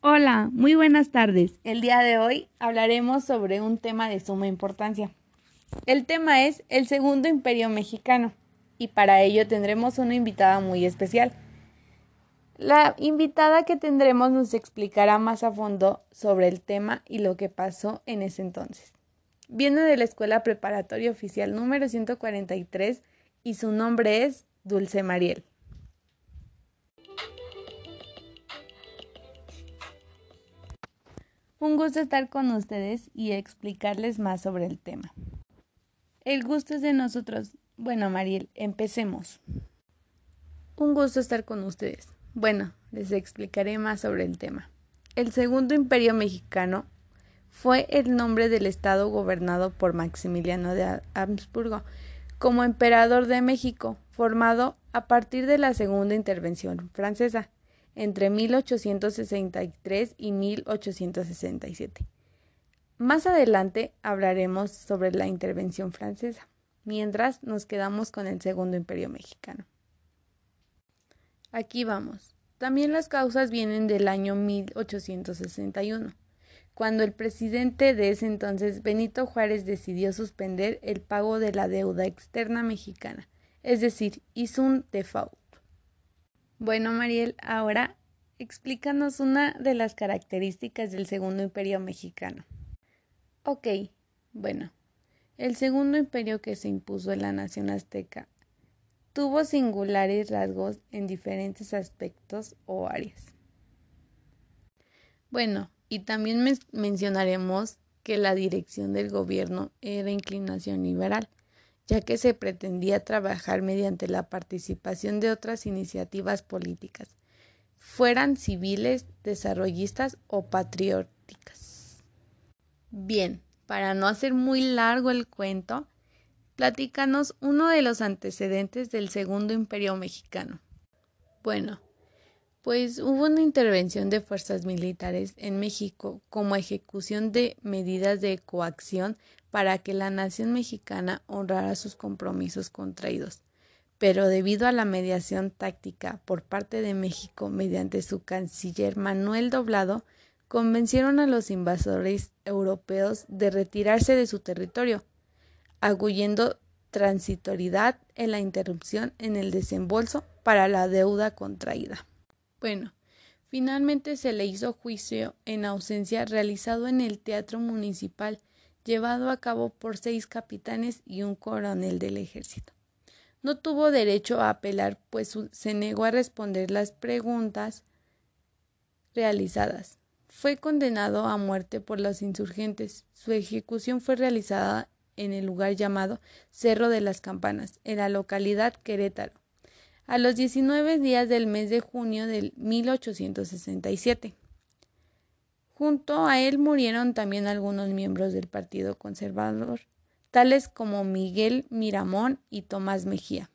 Hola, muy buenas tardes. El día de hoy hablaremos sobre un tema de suma importancia. El tema es el Segundo Imperio Mexicano y para ello tendremos una invitada muy especial. La invitada que tendremos nos explicará más a fondo sobre el tema y lo que pasó en ese entonces. Viene de la Escuela Preparatoria Oficial número 143 y su nombre es Dulce Mariel. Un gusto estar con ustedes y explicarles más sobre el tema. El gusto es de nosotros. Bueno, Mariel, empecemos. Un gusto estar con ustedes. Bueno, les explicaré más sobre el tema. El Segundo Imperio Mexicano fue el nombre del estado gobernado por Maximiliano de Habsburgo como emperador de México, formado a partir de la Segunda Intervención francesa entre 1863 y 1867. Más adelante hablaremos sobre la intervención francesa, mientras nos quedamos con el Segundo Imperio Mexicano. Aquí vamos. También las causas vienen del año 1861, cuando el presidente de ese entonces, Benito Juárez, decidió suspender el pago de la deuda externa mexicana, es decir, hizo un default. Bueno, Mariel, ahora explícanos una de las características del Segundo Imperio Mexicano. Ok, bueno, el Segundo Imperio que se impuso en la nación azteca tuvo singulares rasgos en diferentes aspectos o áreas. Bueno, y también mencionaremos que la dirección del gobierno era inclinación liberal ya que se pretendía trabajar mediante la participación de otras iniciativas políticas, fueran civiles, desarrollistas o patrióticas. Bien, para no hacer muy largo el cuento, platícanos uno de los antecedentes del Segundo Imperio Mexicano. Bueno, pues hubo una intervención de fuerzas militares en México como ejecución de medidas de coacción para que la nación mexicana honrara sus compromisos contraídos. Pero debido a la mediación táctica por parte de México mediante su canciller Manuel Doblado, convencieron a los invasores europeos de retirarse de su territorio, aguyendo transitoriedad en la interrupción en el desembolso para la deuda contraída. Bueno, finalmente se le hizo juicio en ausencia realizado en el Teatro Municipal llevado a cabo por seis capitanes y un coronel del ejército. No tuvo derecho a apelar, pues se negó a responder las preguntas realizadas. Fue condenado a muerte por los insurgentes. Su ejecución fue realizada en el lugar llamado Cerro de las Campanas, en la localidad Querétaro, a los 19 días del mes de junio de 1867. Junto a él murieron también algunos miembros del Partido Conservador, tales como Miguel Miramón y Tomás Mejía.